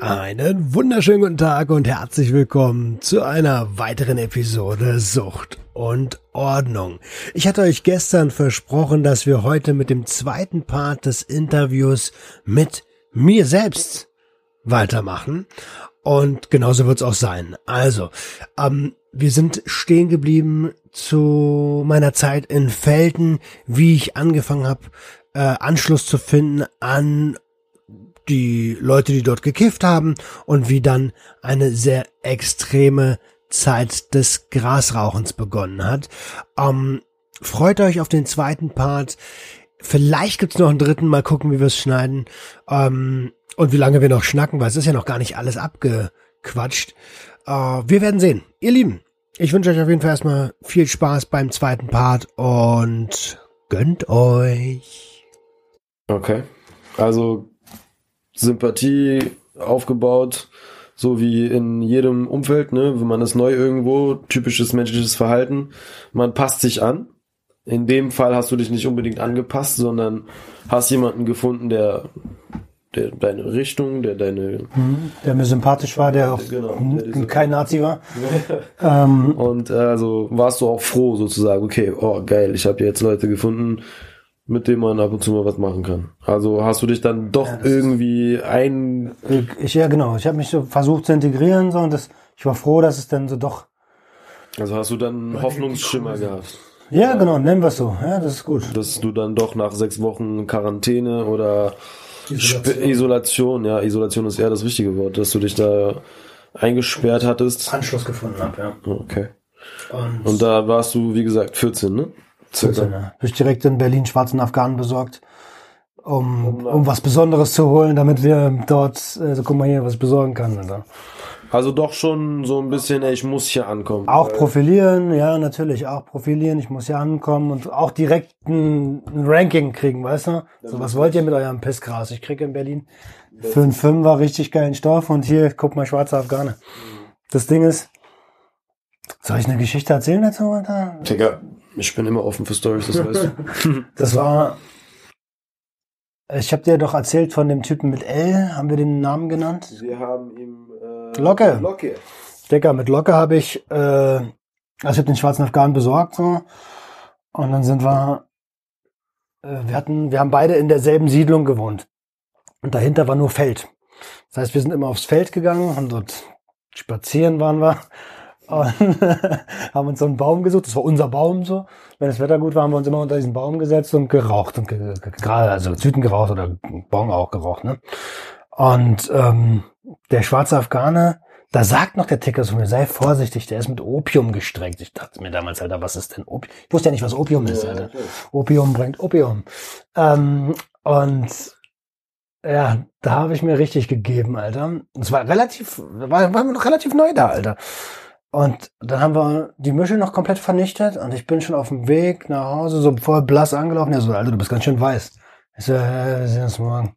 Einen wunderschönen guten Tag und herzlich willkommen zu einer weiteren Episode Sucht und Ordnung. Ich hatte euch gestern versprochen, dass wir heute mit dem zweiten Part des Interviews mit mir selbst weitermachen. Und genauso wird es auch sein. Also, ähm, wir sind stehen geblieben zu meiner Zeit in Felden, wie ich angefangen habe, äh, Anschluss zu finden an die Leute, die dort gekifft haben und wie dann eine sehr extreme Zeit des Grasrauchens begonnen hat. Ähm, freut euch auf den zweiten Part. Vielleicht gibt's noch einen dritten, mal gucken, wie wir es schneiden. Ähm, und wie lange wir noch schnacken, weil es ist ja noch gar nicht alles abgequatscht. Äh, wir werden sehen. Ihr Lieben, ich wünsche euch auf jeden Fall erstmal viel Spaß beim zweiten Part und gönnt euch. Okay. Also Sympathie aufgebaut, so wie in jedem Umfeld, ne? Wenn man ist neu irgendwo, typisches menschliches Verhalten, man passt sich an. In dem Fall hast du dich nicht unbedingt angepasst, sondern hast jemanden gefunden, der, der deine Richtung, der deine. Mhm, der mir sympathisch war, der auch genau, der kein Nazi war. ähm. Und äh, also warst du auch froh sozusagen, okay, oh geil, ich habe jetzt Leute gefunden, mit dem man ab und zu mal was machen kann. Also hast du dich dann doch ja, irgendwie ein... Ich, ja, genau. Ich habe mich so versucht zu integrieren so und das, ich war froh, dass es dann so doch... Also hast du dann einen Hoffnungsschimmer gehabt? Ja, ja, genau, nennen wir es so. Ja, das ist gut. Dass du dann doch nach sechs Wochen Quarantäne oder Isolation. Isolation, ja, Isolation ist eher das richtige Wort, dass du dich da eingesperrt hattest. Anschluss gefunden habe, ja. Okay. Und, und da warst du, wie gesagt, 14, ne? Circa. Habe ich direkt in Berlin schwarzen Afghanen besorgt, um, um was Besonderes zu holen, damit wir dort, äh, so guck mal hier, was besorgen kann. Alter. Also doch schon so ein bisschen, ey, ich muss hier ankommen. Auch profilieren, ja, natürlich, auch profilieren, ich muss hier ankommen und auch direkt ein, Ranking kriegen, weißt du? So, was wollt ihr mit eurem Pissgras? Ich kriege in Berlin für einen Fünfer richtig geilen Stoff und hier, guck mal, schwarze Afghane. Mhm. Das Ding ist, soll ich eine Geschichte erzählen dazu, Alter? Digga, ich bin immer offen für Stories, das weißt du. das war. Ich habe dir doch erzählt von dem Typen mit L. Haben wir den Namen genannt? Wir haben ihm äh, Locke. Locke. Digga, mit Locke habe ich, äh, also ich habe den schwarzen Afghanen besorgt so. Und dann sind wir, äh, wir hatten, wir haben beide in derselben Siedlung gewohnt. Und dahinter war nur Feld. Das heißt, wir sind immer aufs Feld gegangen und dort spazieren waren wir haben uns so einen Baum gesucht. Das war unser Baum so. Wenn das Wetter gut war, haben wir uns immer unter diesen Baum gesetzt und geraucht und ge gerade also Züten geraucht oder Bon auch geraucht. Ne? Und ähm, der schwarze Afghaner, da sagt noch der Ticker zu mir, sei vorsichtig, der ist mit Opium gestreckt. Ich dachte mir damals, Alter, was ist denn Opium? Ich wusste ja nicht, was Opium ist, Alter. Opium bringt Opium. Ähm, und ja, da habe ich mir richtig gegeben, Alter. Es war relativ, war, war noch relativ neu da, Alter. Und dann haben wir die Mische noch komplett vernichtet und ich bin schon auf dem Weg nach Hause, so voll blass angelaufen. Er so, Alter, du bist ganz schön weiß. Ich so, ja, wir sehen uns morgen.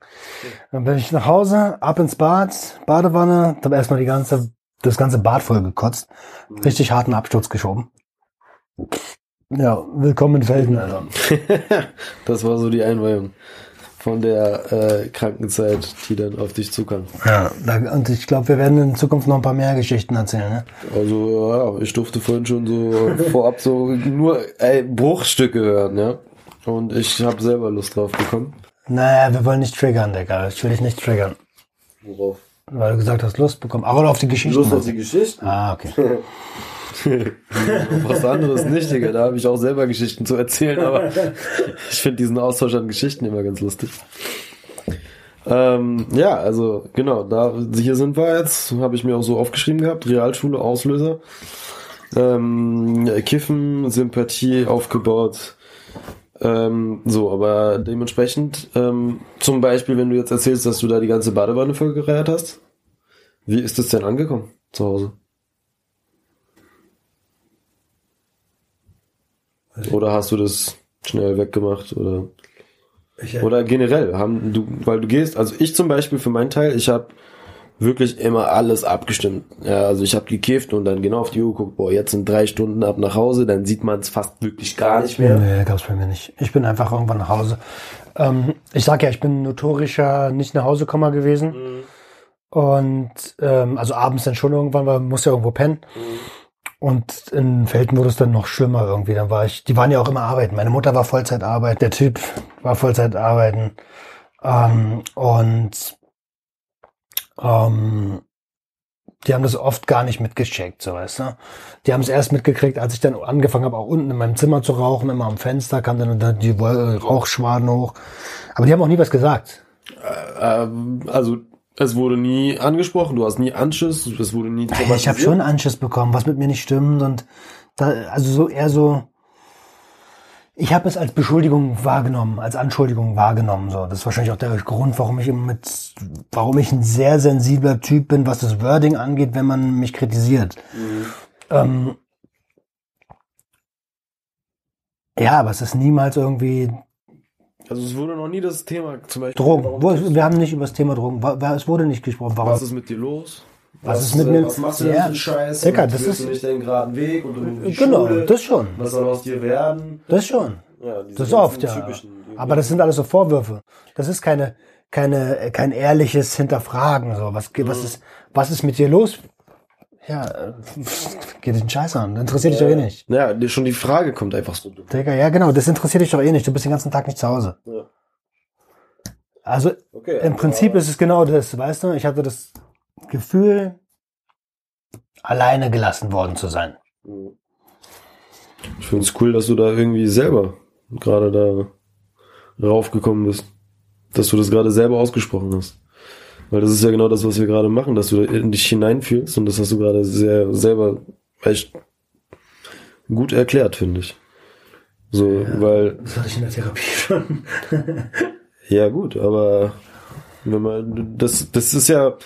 Dann bin ich nach Hause, ab ins Bad, Badewanne, hab erstmal die ganze, das ganze Bad voll gekotzt. Richtig harten Absturz geschoben. Ja, willkommen in Felden, Alter. das war so die Einweihung von der äh, Krankenzeit, die dann auf dich zukam. Ja, und ich glaube, wir werden in Zukunft noch ein paar mehr Geschichten erzählen. Ne? Also ja, ich durfte vorhin schon so vorab so nur ey, Bruchstücke hören, ja. Und ich habe selber Lust drauf bekommen. Naja, wir wollen nicht triggern, Digga. Ich will dich nicht triggern. Worauf? Weil du gesagt hast, Lust bekommen. Aber auf die Geschichte. Lust auf die Geschichte? Ah, okay. Was anderes nicht, Digga. Da habe ich auch selber Geschichten zu erzählen, aber ich finde diesen Austausch an Geschichten immer ganz lustig. Ähm, ja, also genau, da hier sind wir jetzt, habe ich mir auch so aufgeschrieben gehabt, Realschule, Auslöser. Ähm, Kiffen, Sympathie aufgebaut. Ähm, so, aber dementsprechend, ähm, zum Beispiel, wenn du jetzt erzählst, dass du da die ganze Badewanne vollgereiert hast, wie ist das denn angekommen zu Hause? Oder hast du das schnell weggemacht oder ich, oder generell haben du, weil du gehst, also ich zum Beispiel für meinen Teil, ich habe wirklich immer alles abgestimmt. Ja, also ich habe gekifft und dann genau auf die Uhr geguckt, boah, jetzt sind drei Stunden ab nach Hause, dann sieht man es fast wirklich gar nicht mehr. Nee, gab's bei mir nicht. Ich bin einfach irgendwann nach Hause. Ähm, ich sag ja, ich bin notorischer nicht nach Hause Komma gewesen. Mhm. Und ähm, also abends dann schon irgendwann, weil man muss ja irgendwo pennen. Mhm. Und in Felden wurde es dann noch schlimmer irgendwie. Dann war ich, die waren ja auch immer arbeiten. Meine Mutter war Vollzeit arbeiten, der Typ war Vollzeit arbeiten. Ähm, und ähm, die haben das oft gar nicht mitgecheckt, so weißt du. Die haben es erst mitgekriegt, als ich dann angefangen habe, auch unten in meinem Zimmer zu rauchen, immer am Fenster kam dann die Rauchschwaden hoch. Aber die haben auch nie was gesagt. Äh, ähm, also es wurde nie angesprochen, du hast nie Anschiss, es wurde nie Ich habe schon Anschiss bekommen, was mit mir nicht stimmt und da, also so eher so, ich habe es als Beschuldigung wahrgenommen, als Anschuldigung wahrgenommen. So, das ist wahrscheinlich auch der Grund, warum ich mit, warum ich ein sehr sensibler Typ bin, was das Wording angeht, wenn man mich kritisiert. Mhm. Ähm, ja, aber es ist niemals irgendwie also es wurde noch nie das Thema zum Beispiel. Drogen. Wir haben nicht über das Thema Drogen. Es wurde nicht gesprochen. Warum? Was ist mit dir los? Was, was ist mit mir? Was machst du denn ja. für Scheiß? Dicker, das ist du nicht den geraden Weg und du Genau, Schule? das schon. Was soll aus dir werden? Das schon. Ja, das ist oft, ja. Aber das sind alles so Vorwürfe. Das ist keine, keine, kein ehrliches Hinterfragen. So, was, mhm. was ist, was ist mit dir los? Ja, äh, geht dich einen Scheiß an. Interessiert dich doch eh nicht. Ja, schon die Frage kommt einfach so. Digga, ja, genau. Das interessiert dich doch eh nicht. Du bist den ganzen Tag nicht zu Hause. Ja. Also, okay, im Prinzip ist es genau das, weißt du? Ich hatte das Gefühl, alleine gelassen worden zu sein. Ich finde es cool, dass du da irgendwie selber gerade da raufgekommen bist. Dass du das gerade selber ausgesprochen hast. Weil das ist ja genau das, was wir gerade machen, dass du in dich hineinfühlst und das hast du gerade sehr selber echt gut erklärt, finde ich. So, ja, weil. Das hatte ich in der Therapie schon. ja, gut, aber wenn man das, das ist ja,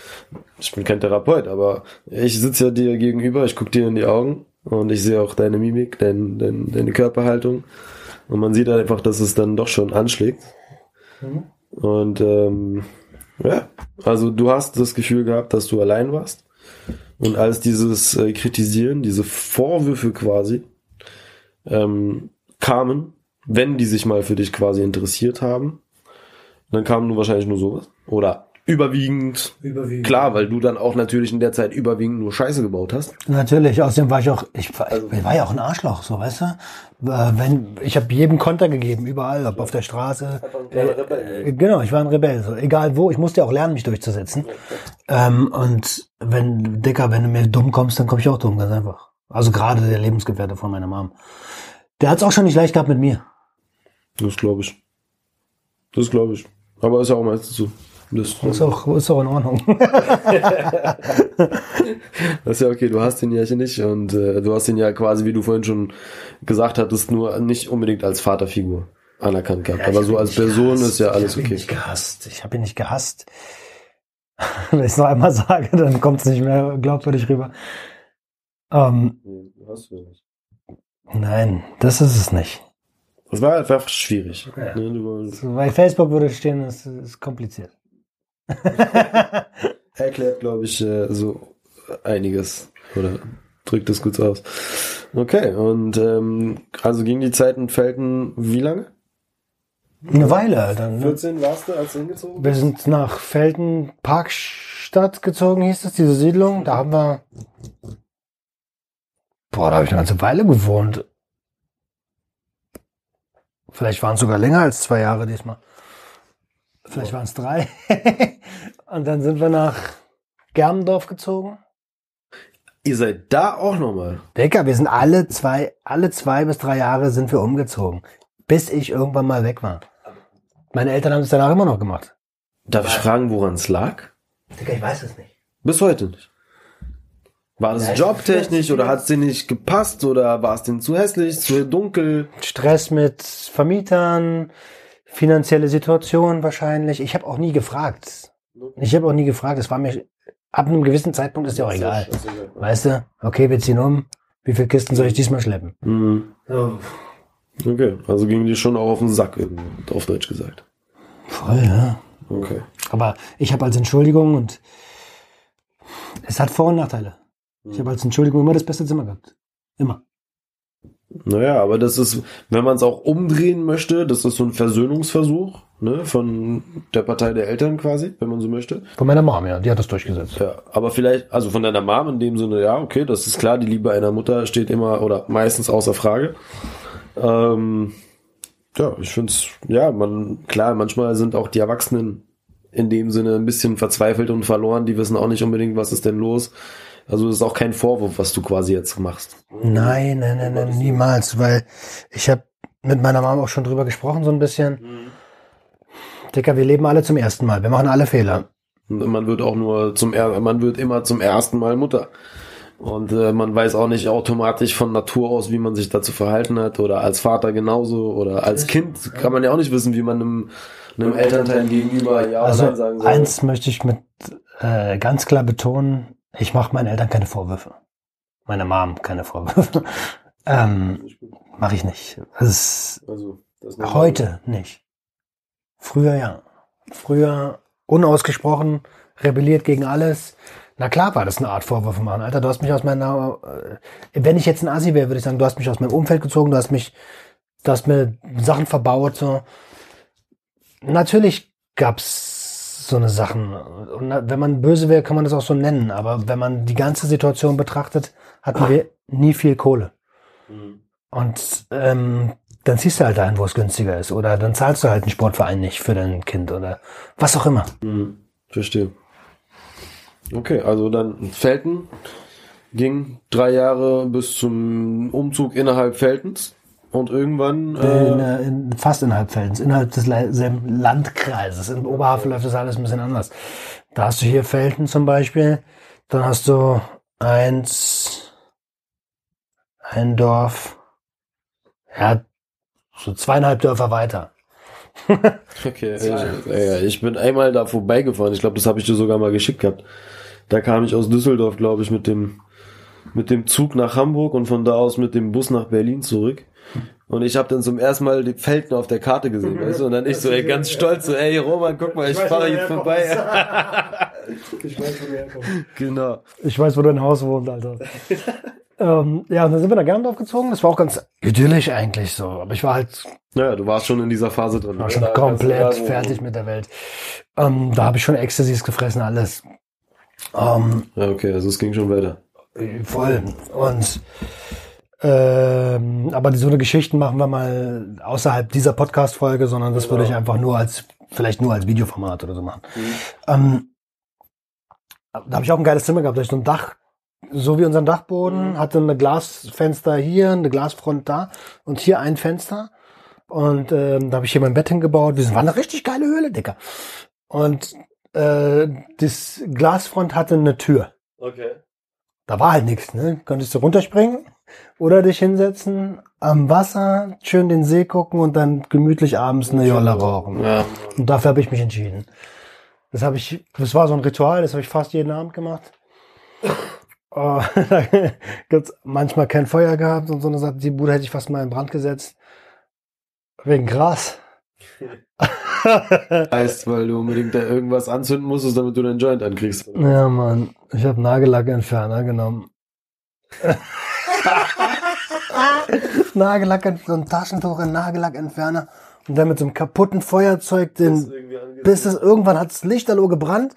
ich bin kein Therapeut, aber ich sitze ja dir gegenüber, ich gucke dir in die Augen und ich sehe auch deine Mimik, dein, dein, deine Körperhaltung und man sieht einfach, dass es dann doch schon anschlägt. Mhm. Und ähm, ja, also du hast das Gefühl gehabt, dass du allein warst. Und als dieses äh, Kritisieren, diese Vorwürfe quasi ähm, kamen, wenn die sich mal für dich quasi interessiert haben, dann kam nur wahrscheinlich nur sowas. Oder überwiegend. Überwiegend. Klar, weil du dann auch natürlich in der Zeit überwiegend nur Scheiße gebaut hast. Natürlich, außerdem war ich auch, ich war, also, ich war ja auch ein Arschloch, so weißt du. Äh, wenn ich habe jedem Konter gegeben, überall, ob auf der Straße. Äh, genau, ich war ein Rebell, so egal wo. Ich musste ja auch lernen, mich durchzusetzen. Ähm, und wenn Dicker, wenn du mir dumm kommst, dann komme ich auch dumm, ganz einfach. Also gerade der Lebensgefährte von meiner Mom. Der hat es auch schon nicht leicht gehabt mit mir. Das glaube ich. Das glaube ich. Aber ist ja auch meistens so. Das ist auch, ist auch in Ordnung. das ist ja okay, du hast den ja nicht und äh, du hast ihn ja quasi, wie du vorhin schon gesagt hattest, nur nicht unbedingt als Vaterfigur anerkannt gehabt. Ja, Aber so als Person gehasst. ist ja alles ich okay. Ich habe ihn nicht gehasst. Ich habe ihn nicht gehasst. Wenn ich es noch einmal sage, dann kommt es nicht mehr glaubwürdig rüber. Ähm, nee, hast du nicht. Nein, das ist es nicht. Das war einfach schwierig. Ja. Ne, bei Facebook würde stehen, es ist kompliziert. Erklärt, glaube ich, äh, so einiges. Oder drückt es gut aus. Okay, und ähm, also ging die Zeit in Felten wie lange? Eine Weile dann. Ne? 14 warst du, als du hingezogen Wir sind nach Felten Parkstadt gezogen, hieß es, diese Siedlung. Da haben wir. Boah, da habe ich eine ganze Weile gewohnt. Vielleicht waren es sogar länger als zwei Jahre diesmal. Vielleicht waren es drei. und dann sind wir nach Germendorf gezogen. Ihr seid da auch nochmal. Decker, wir sind alle zwei, alle zwei bis drei Jahre sind wir umgezogen. Bis ich irgendwann mal weg war. Meine Eltern haben es danach immer noch gemacht. Darf ich fragen, woran es lag? Digga, ich weiß es nicht. Bis heute nicht. War das ja, jobtechnisch oder hat es dir nicht gepasst oder war es denn zu hässlich, zu dunkel? Stress mit Vermietern, finanzielle Situation wahrscheinlich. Ich habe auch nie gefragt. Ich habe auch nie gefragt. Es war mir ab einem gewissen Zeitpunkt ist ja auch egal. Weißt du? Okay, wir ziehen um. Wie viele Kisten soll ich diesmal schleppen? Mhm. So. Okay, also ging dir schon auch auf den Sack, auf Deutsch gesagt. Voll, ja. Okay. Aber ich habe als Entschuldigung und es hat Vor- und Nachteile. Ich habe als Entschuldigung immer das beste Zimmer gehabt. Immer. Naja, aber das ist, wenn man es auch umdrehen möchte, das ist so ein Versöhnungsversuch, ne, von der Partei der Eltern quasi, wenn man so möchte. Von meiner Mom, ja, die hat das durchgesetzt. Ja, aber vielleicht, also von deiner Mom in dem Sinne, ja, okay, das ist klar, die Liebe einer Mutter steht immer oder meistens außer Frage. Ähm, ja, ich finde es, ja, man, klar, manchmal sind auch die Erwachsenen in dem Sinne ein bisschen verzweifelt und verloren, die wissen auch nicht unbedingt, was ist denn los. Also das ist auch kein Vorwurf, was du quasi jetzt machst. Nein, nein, nein, nein niemals, weil ich habe mit meiner Mama auch schon drüber gesprochen, so ein bisschen. Mhm. Dicker, wir leben alle zum ersten Mal, wir machen alle Fehler. Man wird auch nur zum man wird immer zum ersten Mal Mutter. Und äh, man weiß auch nicht automatisch von Natur aus, wie man sich dazu verhalten hat. Oder als Vater genauso. Oder als Kind kann man ja auch nicht wissen, wie man einem, einem Elternteil gegenüber ja also oder sagen soll. Eins möchte ich mit äh, ganz klar betonen, ich mache meinen Eltern keine Vorwürfe. Meine Mom keine Vorwürfe. ähm, mache ich nicht. Das also, das heute nicht. Früher ja. Früher unausgesprochen, rebelliert gegen alles. Na klar war das eine Art Vorwürfe machen. Alter, du hast mich aus meiner, äh, wenn ich jetzt ein Assi wäre, würde ich sagen, du hast mich aus meinem Umfeld gezogen, du hast mich, du hast mir Sachen verbaut, so. Natürlich gab's so eine Sachen. Und wenn man böse wäre, kann man das auch so nennen. Aber wenn man die ganze Situation betrachtet, hatten wir nie viel Kohle. Mhm. Und ähm, dann ziehst du halt dahin, wo es günstiger ist. Oder dann zahlst du halt einen Sportverein nicht für dein Kind oder was auch immer. Mhm. Verstehe. Okay, also dann Felten ging drei Jahre bis zum Umzug innerhalb Feltens und irgendwann äh, in, äh, in, fast innerhalb Feltens, innerhalb des Landkreises. In Oberhavel läuft das alles ein bisschen anders. Da hast du hier Felten zum Beispiel, dann hast du eins, ein Dorf, ja, so zweieinhalb Dörfer weiter. okay, ich, ich bin einmal da vorbeigefahren. Ich glaube, das habe ich dir sogar mal geschickt gehabt. Da kam ich aus Düsseldorf, glaube ich, mit dem mit dem Zug nach Hamburg und von da aus mit dem Bus nach Berlin zurück. Und ich habe dann zum ersten Mal die Felten auf der Karte gesehen, weißt du? Und dann ich so, ey, ganz stolz, so, ey, Roman, guck mal, ich, ich fahre hier vorbei. ich weiß, wo du herkommst. Genau. Ich weiß, wo dein Haus wohnt, Alter. Ähm, ja, und dann sind wir nach Gerndorf gezogen. Das war auch ganz idyllisch eigentlich so. Aber ich war halt. Naja, du warst schon in dieser Phase drin. War schon komplett fertig mit der Welt. Ähm, da habe ich schon Ecstasies gefressen, alles. Ähm, ja, okay, also es ging schon weiter. Voll. Und ähm, aber so eine Geschichten machen wir mal außerhalb dieser Podcast-Folge, sondern das genau. würde ich einfach nur als, vielleicht nur als Videoformat oder so machen. Mhm. Ähm, da habe ich auch ein geiles Zimmer gehabt, da ich so ein Dach, so wie unseren Dachboden, mhm. hatte eine Glasfenster hier, eine Glasfront da und hier ein Fenster. Und ähm, da habe ich hier mein Bett hingebaut. Das war eine richtig geile Höhle, Dicker. Und äh, das Glasfront hatte eine Tür. Okay. Da war halt nichts, ne? Konntest du runterspringen oder dich hinsetzen, am Wasser, schön den See gucken und dann gemütlich abends eine Jolle rauchen. Ja. Und dafür habe ich mich entschieden. Das habe ich, das war so ein Ritual, das habe ich fast jeden Abend gemacht. Oh, da gibt's manchmal kein Feuer gehabt und so eine Sache. Die Bude hätte ich fast mal in Brand gesetzt. Wegen Gras. heißt, weil du unbedingt da irgendwas anzünden musstest, damit du deinen Joint ankriegst. Ja, Mann. Ich habe Nagellackentferner genommen. Nagellack, so ein Taschentuch in Nagellackentferner und dann mit so einem kaputten Feuerzeug den, bis es irgendwann hat das Lichterloh gebrannt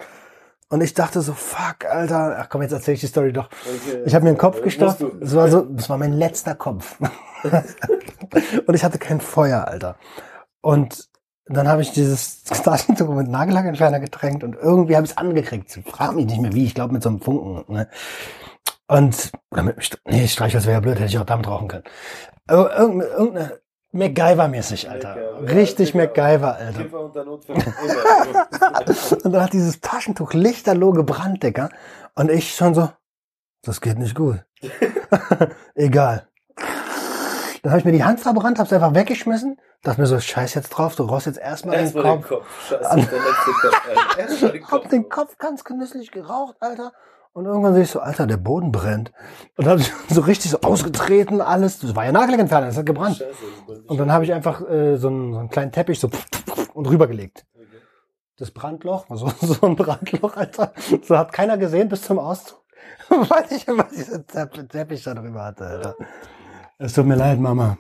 und ich dachte so, fuck, Alter, ach komm, jetzt erzähl ich die Story doch. Okay, ich habe mir den Kopf gestopft, das war so, das war mein letzter Kopf. und ich hatte kein Feuer, Alter. Und dann habe ich dieses Taschentuch mit Nagellackentferner getränkt und irgendwie habe ich es angekriegt. Frag mich nicht mehr wie, ich glaube mit so einem Funken. Ne? Und, oder mit, nee, Streichholz wäre ja blöd, hätte ich auch damit rauchen können. Irgendeine, irgendeine MacGyver-mäßig, Alter. MacGyver, Richtig MacGyver, Alter. und dann hat dieses Taschentuch lichterloh gebrannt, Digga. Und ich schon so, das geht nicht gut. Egal. Dann habe ich mir die Hand verbrannt, habe es einfach weggeschmissen. Dachte mir so, scheiß jetzt drauf, du rost jetzt erstmal erst den, Kopf. den Kopf. Scheiße, der letzte Kopf, Alter. Erst den Kopf. hab den Kopf ganz genüsslich geraucht, Alter. Und irgendwann sehe ich so, Alter, der Boden brennt. Und dann habe ich so richtig so ausgetreten, alles. Das war ja Nagellackentferner, das hat gebrannt. Und dann habe ich einfach äh, so, einen, so einen kleinen Teppich so und rübergelegt. Das Brandloch, also so ein Brandloch, Alter. So hat keiner gesehen bis zum Auszug. Weil ich immer diesen Teppich da drüber hatte, Alter. Es tut mir leid, Mama.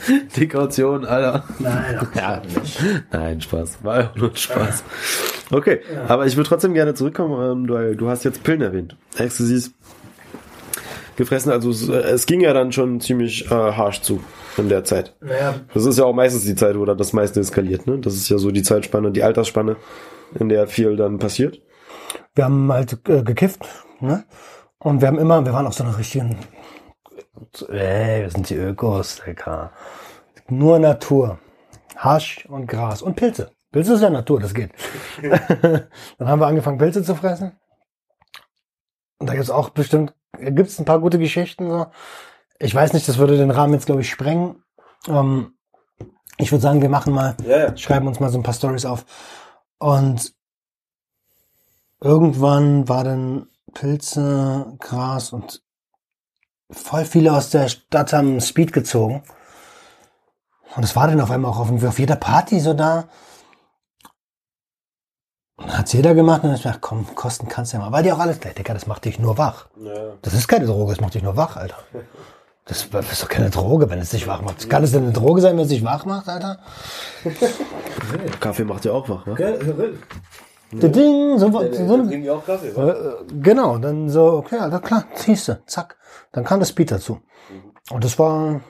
Die Kaution, Alter. Nein, ja, nein, Spaß. War ja nur Spaß. Okay, ja. aber ich würde trotzdem gerne zurückkommen. Du, du hast jetzt Pillen erwähnt. Ecstasy gefressen. Also es, es, ging ja dann schon ziemlich äh, harsch zu in der Zeit. Naja. Das ist ja auch meistens die Zeit, wo dann das meiste eskaliert. Ne? Das ist ja so die Zeitspanne, die Altersspanne, in der viel dann passiert. Wir haben halt äh, gekifft. Ne? Und wir haben immer, wir waren auf so einer richtigen Ey, wir sind die Ökos, Digga. Nur Natur. Hasch und Gras und Pilze. Pilze ist ja Natur, das geht. Dann haben wir angefangen, Pilze zu fressen. Und da gibt's auch bestimmt, gibt's ein paar gute Geschichten. So. Ich weiß nicht, das würde den Rahmen jetzt, glaube ich, sprengen. Ähm, ich würde sagen, wir machen mal, yeah. schreiben uns mal so ein paar Stories auf. Und irgendwann war dann Pilze, Gras und voll viele aus der Stadt haben Speed gezogen. Und es war dann auf einmal auch auf, auf jeder Party so da. Und hat's jeder gemacht und ich dachte, komm, kosten kannst du ja mal. Weil die auch alles, Digga, das macht dich nur wach. Ja. Das ist keine Droge, das macht dich nur wach, Alter. Das ist doch keine Droge, wenn es dich wach macht. Kann es denn eine Droge sein, wenn es dich wach macht, Alter? Kaffee macht ja auch wach, ne? Der Ding, so, so, so die auch Kaffee, äh, genau, dann so, okay, Alter, klar, ziehst du, zack. Dann kam das Speed dazu. Mhm. Und das war,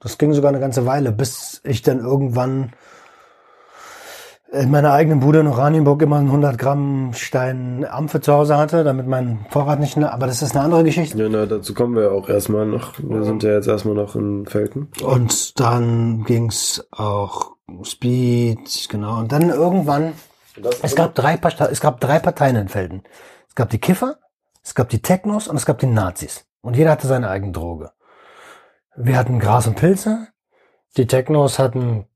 das ging sogar eine ganze Weile, bis ich dann irgendwann in meiner eigenen Bude in Oranienburg immer einen 100 Gramm Stein Ampfe zu Hause hatte, damit mein Vorrat nicht, aber das ist eine andere Geschichte. Ja, na, dazu kommen wir auch erstmal noch. Wir sind ja jetzt erstmal noch in Felten. Und dann ging's auch Speed, genau. Und dann irgendwann, es gab drei, es gab drei Parteien in Felden. Es gab die Kiffer, es gab die Technos und es gab die Nazis. Und jeder hatte seine eigene Droge. Wir hatten Gras und Pilze. Die Technos hatten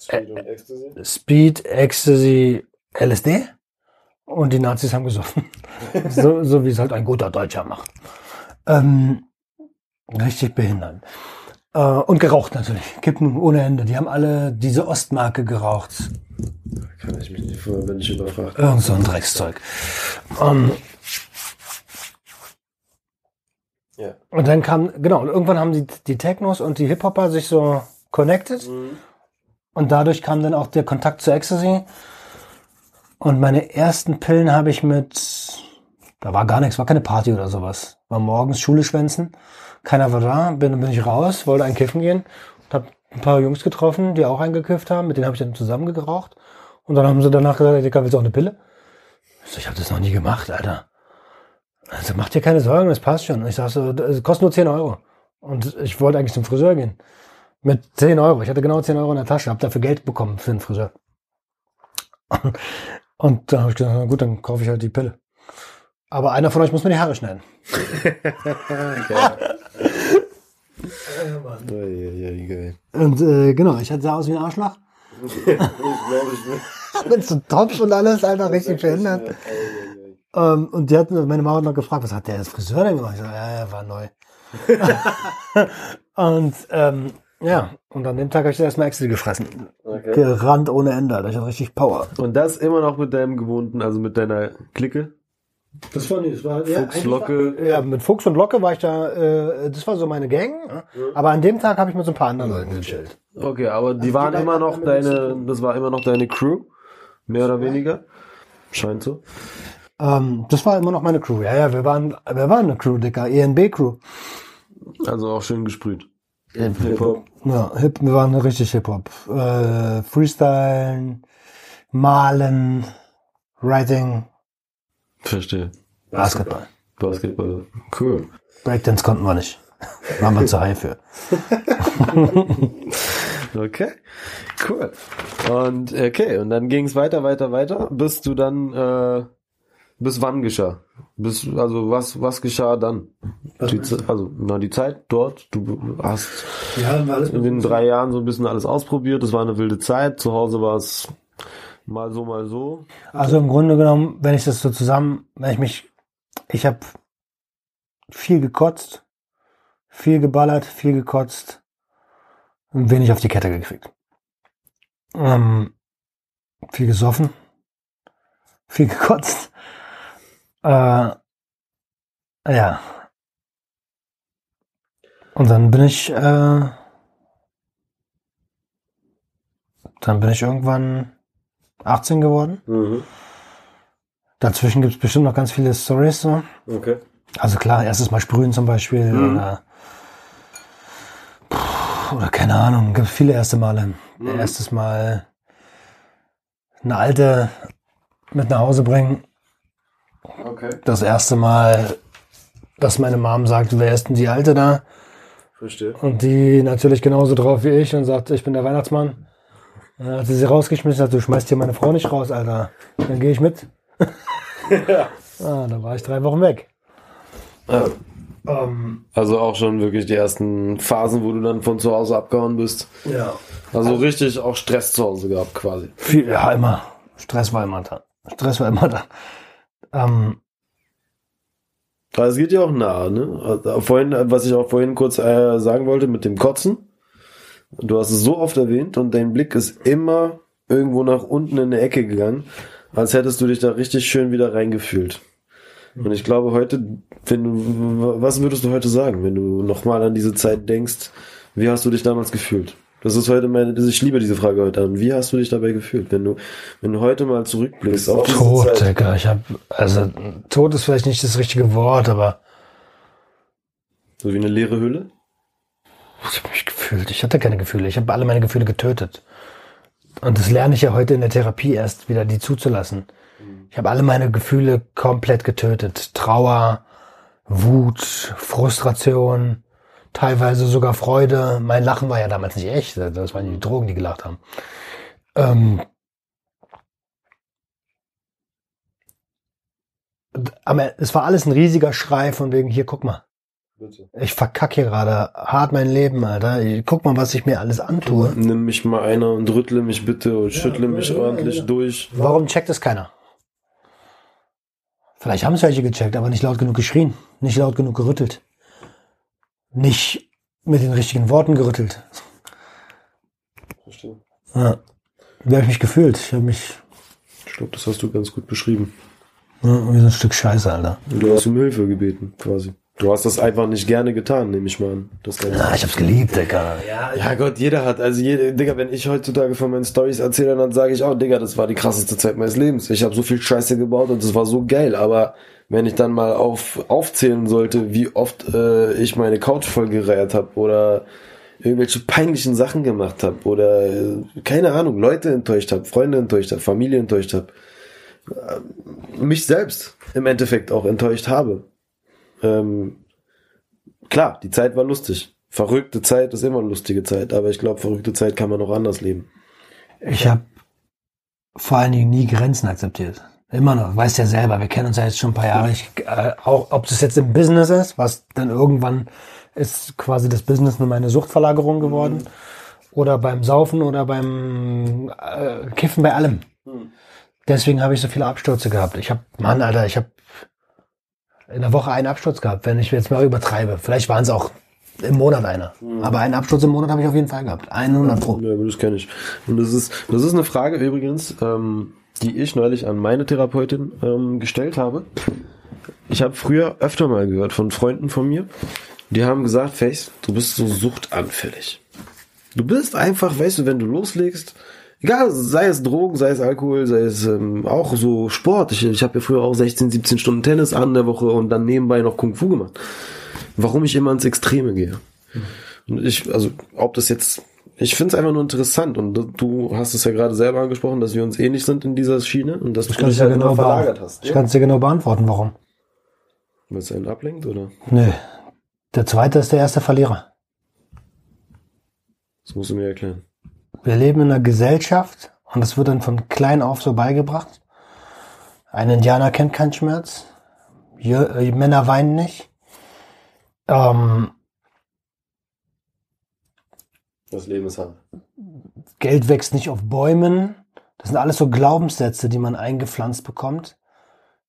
Speed, und Ecstasy. Speed, Ecstasy, LSD. Und die Nazis haben gesoffen. so, so wie es halt ein guter Deutscher macht. Ähm, richtig behindert. Äh, und geraucht natürlich. Kippen ohne Ende. Die haben alle diese Ostmarke geraucht. Kann ich mich nicht vor, wenn ich überfragt. Irgend so ein Dreckszeug. Ähm, Ja. Und dann kam, genau, und irgendwann haben die, die Technos und die Hip-Hopper sich so connected. Mhm. Und dadurch kam dann auch der Kontakt zu Ecstasy. Und meine ersten Pillen habe ich mit, da war gar nichts, war keine Party oder sowas. War morgens Schule schwänzen. Keiner war da, bin, bin ich raus, wollte ein Kiffen gehen und habe ein paar Jungs getroffen, die auch eingekifft haben. Mit denen habe ich dann zusammen geraucht. Und dann haben sie danach gesagt, Digga, willst du auch eine Pille? Ich, so, ich habe das noch nie gemacht, Alter. Also mach dir keine Sorgen, das passt schon. Ich sag so, es kostet nur 10 Euro. Und ich wollte eigentlich zum Friseur gehen. Mit 10 Euro. Ich hatte genau 10 Euro in der Tasche, habe dafür Geld bekommen für den Friseur. Und dann habe ich gesagt, na gut, dann kaufe ich halt die Pille. Aber einer von euch muss mir die Haare schneiden. Und äh, genau, ich sah aus wie ein Arschloch. Mit so Topf und alles, Alter, richtig verhindert. Ähm, und die hat meine Mama hat noch gefragt, was hat der als Friseur denn gemacht? Ich so, ja, er war neu. und ähm, ja, und an dem Tag habe ich erstmal Excel gefressen. Okay. Gerannt ohne Ende, Alter. Ich hatte richtig Power. Und das immer noch mit deinem gewohnten, also mit deiner Clique? Das war nicht, das war ja, Fuchs, Locke. War, ja, mit Fuchs und Locke war ich da, äh, das war so meine Gang. Ja. Aber an dem Tag habe ich mit so ein paar anderen Leuten gechillt. Okay, aber die also waren die immer noch deine, das war immer noch deine Crew? Mehr oder weniger? Scheint so. Ähm, das war immer noch meine Crew. Ja, ja, wir waren, wir waren eine Crew, Dicker. ENB-Crew. Also auch schön gesprüht. Hip-Hop. Ja, Hip, wir waren richtig Hip-Hop. Äh, Freestyle, Malen, Writing. Verstehe. Basketball. Basketball. Cool. Breakdance konnten wir nicht. Waren wir zu high für. okay. Cool. Und okay, und dann ging es weiter, weiter, weiter, bis du dann äh, bis wann geschah? Bis, also was, was geschah dann? Die, also, na, die Zeit dort, du hast ja, in den drei Jahren so ein bisschen alles ausprobiert, es war eine wilde Zeit, zu Hause war es Mal so, mal so. Also im Grunde genommen, wenn ich das so zusammen, wenn ich mich, ich habe viel gekotzt, viel geballert, viel gekotzt und wenig auf die Kette gekriegt. Ähm, viel gesoffen, viel gekotzt. Äh, ja. Und dann bin ich, äh, dann bin ich irgendwann 18 geworden. Mhm. Dazwischen gibt es bestimmt noch ganz viele Stories. So. Okay. Also klar, erstes Mal sprühen zum Beispiel Mhm. oder, oder keine Ahnung, gibt viele erste Male. Mhm. Erstes Mal eine alte mit nach Hause bringen. Okay. Das erste Mal, dass meine Mom sagt, wer ist denn die Alte da? Verstehe. Und die natürlich genauso drauf wie ich und sagt, ich bin der Weihnachtsmann. Dann hat sie sie rausgeschmissen, hat, du schmeißt hier meine Frau nicht raus, Alter. Dann gehe ich mit. ja. Ah, dann war ich drei Wochen weg. Ah, Ähm, Also auch schon wirklich die ersten Phasen, wo du dann von zu Hause abgehauen bist. ja. Also richtig auch Stress zu Hause gehabt quasi. Viel, ja, immer. Stress war immer da. Stress war immer da. Ähm, Aber es geht ja auch nahe, ne? Also vorhin, was ich auch vorhin kurz äh, sagen wollte mit dem Kotzen. Du hast es so oft erwähnt und dein Blick ist immer irgendwo nach unten in der Ecke gegangen, als hättest du dich da richtig schön wieder reingefühlt. Und ich glaube heute, wenn du, was würdest du heute sagen, wenn du nochmal an diese Zeit denkst, wie hast du dich damals gefühlt? Das ist heute meine, ich liebe diese Frage heute an. Wie hast du dich dabei gefühlt, wenn du, wenn du heute mal zurückblickst auf diese tot, Zeit? Digga. Ich hab, also, tot ist vielleicht nicht das richtige Wort, aber So wie eine leere Hülle? ich habe mich gefühlt. Ich hatte keine Gefühle. Ich habe alle meine Gefühle getötet. Und das lerne ich ja heute in der Therapie erst wieder, die zuzulassen. Ich habe alle meine Gefühle komplett getötet. Trauer, Wut, Frustration, teilweise sogar Freude. Mein Lachen war ja damals nicht echt. Das waren die Drogen, die gelacht haben. Ähm, aber es war alles ein riesiger Schrei von wegen, hier, guck mal. Bitte. Ich verkacke hier gerade hart mein Leben, Alter. Ich, guck mal, was ich mir alles antue. Nimm mich mal einer und rüttle mich bitte und schüttle mich ja, ordentlich ja. durch. Warum checkt es keiner? Vielleicht haben es welche gecheckt, aber nicht laut genug geschrien, nicht laut genug gerüttelt, nicht mit den richtigen Worten gerüttelt. Verstehe. Ja. Wie habe ich mich gefühlt? Ich habe mich Ich glaube, das hast du ganz gut beschrieben. ja, wie so ein Stück Scheiße, Alter. Du hast um Hilfe gebeten, quasi. Du hast das einfach nicht gerne getan, nehme ich mal an. Das Ganze. Ja, ich hab's geliebt, Digga. Ja, ja Gott, jeder hat, also jede, Digga, wenn ich heutzutage von meinen Stories erzähle, dann sage ich auch, Digga, das war die krasseste Zeit meines Lebens. Ich habe so viel Scheiße gebaut und es war so geil, aber wenn ich dann mal auf, aufzählen sollte, wie oft äh, ich meine Couch voll gereiert habe oder irgendwelche peinlichen Sachen gemacht habe oder äh, keine Ahnung, Leute enttäuscht habe, Freunde enttäuscht habe, Familie enttäuscht habe, äh, mich selbst im Endeffekt auch enttäuscht habe. Ähm, klar, die Zeit war lustig. Verrückte Zeit ist immer eine lustige Zeit, aber ich glaube, verrückte Zeit kann man auch anders leben. Ich habe vor allen Dingen nie Grenzen akzeptiert. Immer noch, weißt ja selber, wir kennen uns ja jetzt schon ein paar Jahre. Ich, äh, auch ob das jetzt im Business ist, was dann irgendwann ist quasi das Business nur meine Suchtverlagerung geworden, oder beim Saufen oder beim äh, Kiffen, bei allem. Deswegen habe ich so viele Abstürze gehabt. Ich habe, Mann, Alter, ich habe in der Woche einen Absturz gehabt, wenn ich jetzt mal übertreibe. Vielleicht waren es auch im Monat einer. Aber einen Absturz im Monat habe ich auf jeden Fall gehabt. 100 Pro. Ja, das kenne ich. Und das ist, das ist eine Frage übrigens, ähm, die ich neulich an meine Therapeutin ähm, gestellt habe. Ich habe früher öfter mal gehört von Freunden von mir, die haben gesagt, Face, du bist so suchtanfällig. Du bist einfach, weißt du, wenn du loslegst, egal, sei es Drogen, sei es Alkohol, sei es ähm, auch so Sport. Ich, ich habe ja früher auch 16, 17 Stunden Tennis an der Woche und dann nebenbei noch Kung Fu gemacht. Warum ich immer ins Extreme gehe. Und ich, also, ob das jetzt, ich finde es einfach nur interessant und du, hast es ja gerade selber angesprochen, dass wir uns ähnlich sind in dieser Schiene und dass Ich du dich ja halt genau verlagert beantworten. hast. Ich kann es dir genau beantworten, warum. Weil es einen ablenkt, oder? Nö. Der zweite ist der erste Verlierer. Das musst du mir erklären. Wir leben in einer Gesellschaft und das wird dann von klein auf so beigebracht. Ein Indianer kennt keinen Schmerz. Äh, Männer weinen nicht. Ähm, Das Leben ist hart. Geld wächst nicht auf Bäumen. Das sind alles so Glaubenssätze, die man eingepflanzt bekommt,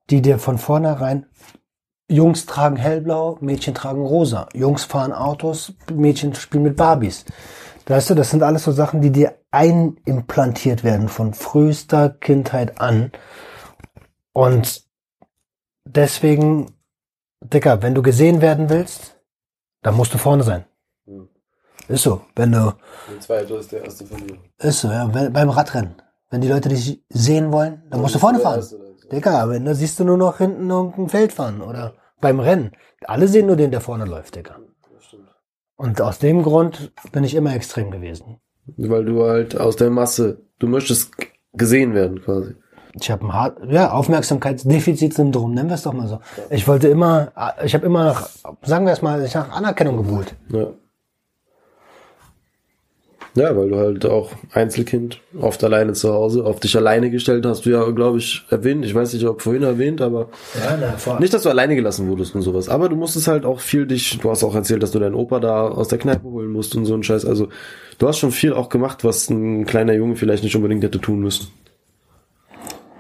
die dir von vornherein Jungs tragen hellblau, Mädchen tragen rosa. Jungs fahren Autos, Mädchen spielen mit Barbies. Weißt du, das sind alles so Sachen, die dir einimplantiert werden von frühester Kindheit an. Und deswegen, Dicker, wenn du gesehen werden willst, dann musst du vorne sein. Hm. Ist so. Wenn du. Der zweite ist der erste von dir. Ist so, ja. Beim Radrennen. Wenn die Leute dich sehen wollen, dann musst du vorne fahren. Digga, wenn da siehst du nur noch hinten irgendein Feld fahren oder beim Rennen. Alle sehen nur den, der vorne läuft, Digga. Und aus dem Grund bin ich immer extrem gewesen. Weil du halt aus der Masse, du möchtest gesehen werden quasi. Ich habe ein hart, ja, Aufmerksamkeitsdefizitsyndrom, nennen wir es doch mal so. Ich wollte immer, ich habe immer nach, sagen wir es mal, ich nach Anerkennung gebuhlt. Ja. Ja, weil du halt auch Einzelkind, oft alleine zu Hause, auf dich alleine gestellt hast du ja, glaube ich, erwähnt. Ich weiß nicht, ob vorhin erwähnt, aber ja, na, nicht, dass du alleine gelassen wurdest und sowas. Aber du musstest halt auch viel dich, du hast auch erzählt, dass du deinen Opa da aus der Kneipe holen musst und so ein Scheiß. Also du hast schon viel auch gemacht, was ein kleiner Junge vielleicht nicht unbedingt hätte tun müssen.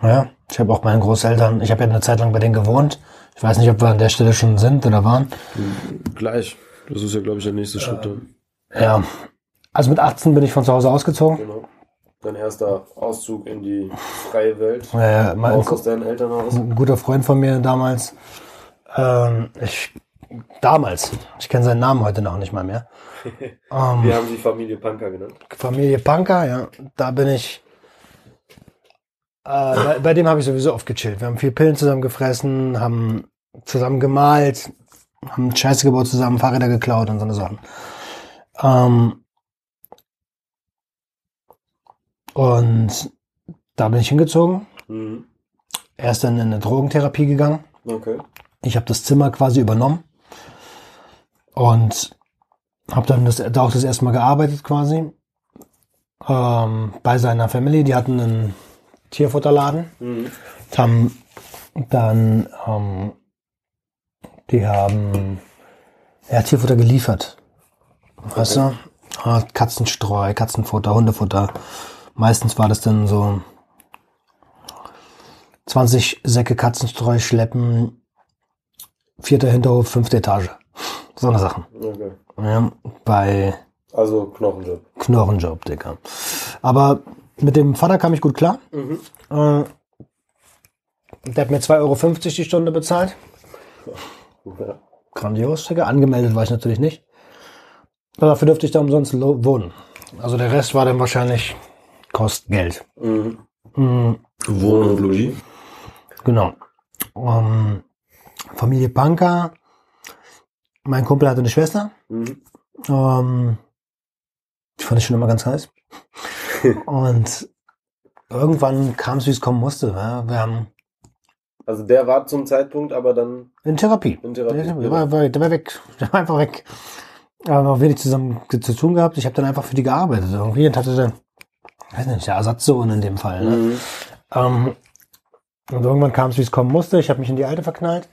Ja, ich habe auch meinen Großeltern, ich habe ja eine Zeit lang bei denen gewohnt. Ich weiß nicht, ob wir an der Stelle schon sind oder waren. Gleich. Das ist ja, glaube ich, der nächste Schritt. Äh, ja, also mit 18 bin ich von zu Hause ausgezogen. Genau. Dein erster Auszug in die freie Welt. Ja, ja, mein, aus deinem Elternhaus. Ein guter Freund von mir damals. Ähm, ich, damals. Ich kenne seinen Namen heute noch nicht mal mehr. ähm, Wir haben die Familie Panker genannt. Familie Panker, ja. Da bin ich. Äh, bei, bei, dem habe ich sowieso oft gechillt. Wir haben viel Pillen zusammen gefressen, haben zusammen gemalt, haben Scheiße gebaut zusammen, Fahrräder geklaut und so eine Sachen. Ähm, Und da bin ich hingezogen. Mhm. Er ist dann in eine Drogentherapie gegangen. Okay. Ich habe das Zimmer quasi übernommen und habe dann das, da auch das erste Mal gearbeitet quasi ähm, bei seiner Family. Die hatten einen Tierfutterladen, mhm. haben dann ähm, die haben ja, Tierfutter geliefert. Okay. Weißt du? Ah, Katzenstreu, Katzenfutter, Hundefutter, Meistens war das dann so 20 Säcke Katzenstreu schleppen, vierter Hinterhof, fünfte Etage. So eine Sachen. Okay. Ja, bei. Also Knochenjob. Knochenjob, Digga. Aber mit dem Vater kam ich gut klar. Mhm. Äh, der hat mir 2,50 Euro die Stunde bezahlt. Ja. Grandios, Digga. Angemeldet war ich natürlich nicht. Aber dafür dürfte ich da umsonst wohnen. Also der Rest war dann wahrscheinlich kostet Geld. Mhm. Mhm. Wohnen und Logis. Genau. Um, Familie Panka. Mein Kumpel hatte eine Schwester. Mhm. Um, die fand ich schon immer ganz heiß. und irgendwann kam es, wie es kommen musste. Ja. Wir haben also der war zum Zeitpunkt aber dann in Therapie. In Therapie. Der, der, war, der war weg. Der war einfach weg. Aber auch wenig zusammen zu tun gehabt. Ich habe dann einfach für die gearbeitet irgendwie und hatte dann weiß nicht, der Ersatzsohn in dem Fall. Ne? Mhm. Ähm, und irgendwann kam es, wie es kommen musste. Ich habe mich in die Alte verknallt.